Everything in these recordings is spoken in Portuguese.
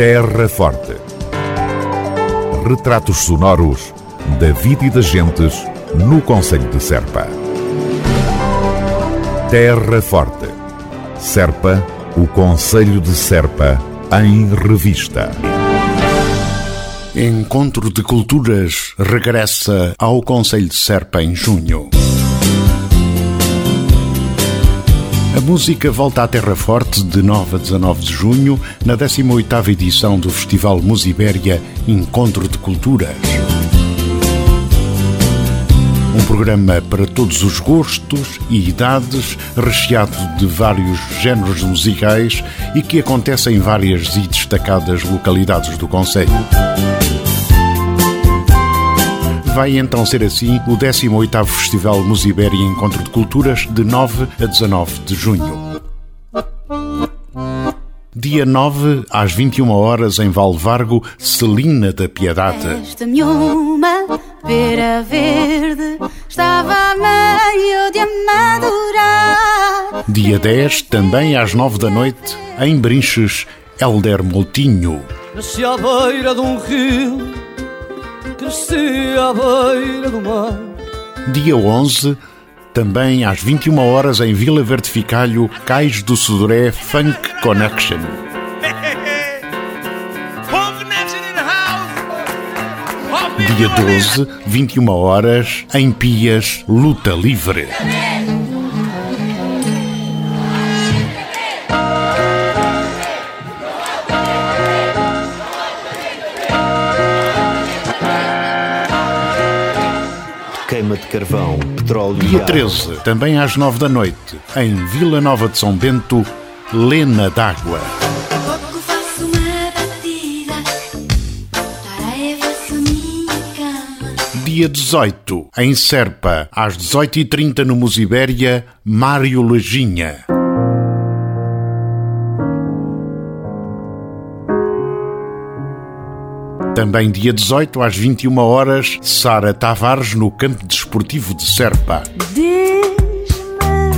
Terra Forte. Retratos sonoros da vida e das gentes no Conselho de Serpa. Terra Forte. Serpa, o Conselho de Serpa, em revista. Encontro de Culturas regressa ao Conselho de Serpa em junho. A música volta à Terra Forte de 9 a 19 de junho, na 18ª edição do Festival Musibéria Encontro de Culturas. Um programa para todos os gostos e idades, recheado de vários géneros musicais e que acontece em várias e destacadas localidades do Conselho. Vai então ser assim o 18º Festival Musibéria Encontro de Culturas de 9 a 19 de junho. Dia 9, às 21 horas, em Valvargo, Celina da Piedade. Esta-me uma pera verde, estava meio de amadurar. Dia 10, também às 9 da noite, em Brinches, Helder Moutinho. Nasci à beira de um rio, cresci à beira do mar. Dia 11, também às 21 horas em Vila Verde Ficalho, Cais do Sudoré Funk Connection. Dia 12, 21 horas, em Pias, Luta Livre. Queima de carvão, petróleo e Dia água. 13, também às 9 da noite, em Vila Nova de São Bento, Lena d'Água. Dia 18, em Serpa, às 18h30 no Musibéria, Mário Leginha. Também dia 18, às 21 horas, Sara Tavares no Campo Desportivo de Serpa. Diz-me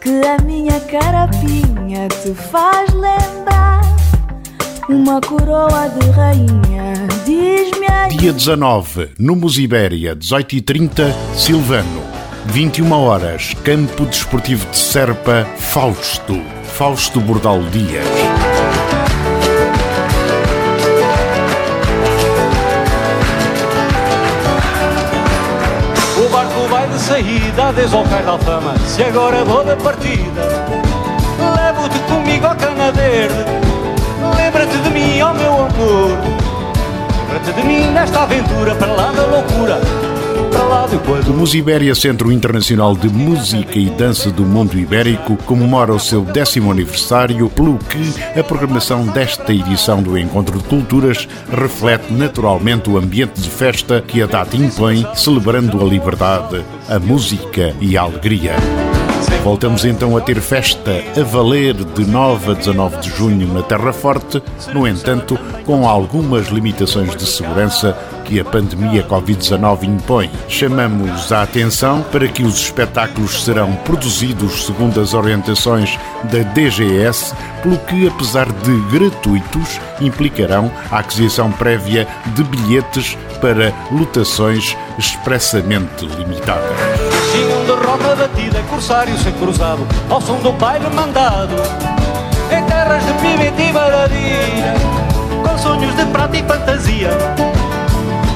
que a minha carapinha te faz lembrar uma coroa de rainha. Diz-me aí. Dia 19, no Musibéria, 18h30, Silvano. 21 horas, Campo Desportivo de Serpa, Fausto. Fausto Bordal Dias. Saída desde o cais da alfama. Se agora vou da partida, levo-te comigo ao cana. Lembra-te de mim, ó meu amor. Lembra-te de mim nesta aventura para lá da loucura, O. Musibéria Centro Internacional de Música e Dança do Mundo Ibérico comemora o seu décimo aniversário, pelo que a programação desta edição do Encontro de Culturas reflete naturalmente o ambiente de festa que a data impõe, celebrando a liberdade, a música e a alegria. Voltamos então a ter festa a valer de 9 a 19 de junho na Terra Forte, no entanto, com algumas limitações de segurança que a pandemia Covid-19 impõe. Chamamos a atenção para que os espetáculos serão produzidos segundo as orientações da DGS, pelo que, apesar de gratuitos, implicarão a aquisição prévia de bilhetes para lotações expressamente limitadas. Tinham de rota batida, corsário sem cruzado, ao som do baile mandado. Em terras de pimenta e baradia, com sonhos de prata e fantasia.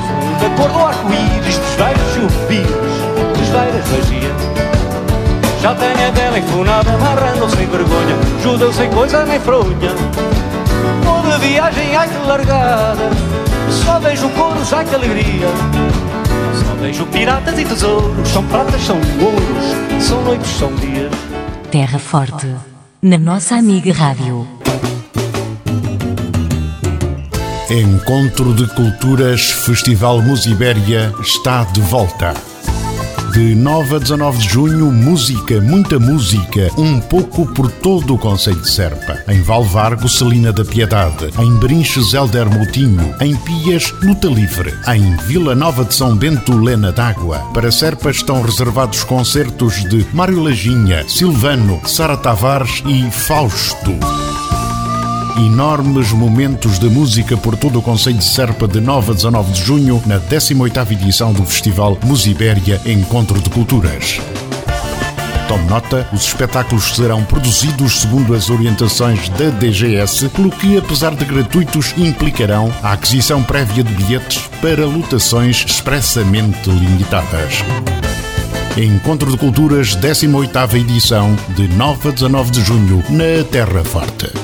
Sonhos da cor do arco-íris, dos velhos chupios, dos velhas magias. Já tenho a dela enfunada, amarrando sem vergonha, judeu sem coisa nem fronha. Vou de viagem, ai que largada, só vejo couro, já que alegria. Vejo piratas e tesouros, são pratas, são ouros, são noites, são dias. Terra Forte, na nossa amiga Rádio. Encontro de Culturas Festival Musibéria está de volta. De 9 a 19 de junho, música, muita música, um pouco por todo o Conselho de Serpa. Em Valvargo, Celina da Piedade. Em Brinches, Helder Moutinho. Em Pias, Luta Livre. Em Vila Nova de São Bento, Lena d'Água. Para Serpa estão reservados concertos de Mário Laginha, Silvano, Sara Tavares e Fausto. Enormes momentos de música por todo o Conselho de Serpa de 9 a 19 de junho, na 18ª edição do Festival Musibéria Encontro de Culturas. Tome nota, os espetáculos serão produzidos segundo as orientações da DGS, pelo que, apesar de gratuitos, implicarão a aquisição prévia de bilhetes para lotações expressamente limitadas. Encontro de Culturas, 18ª edição, de 9 a 19 de junho, na Terra Forte.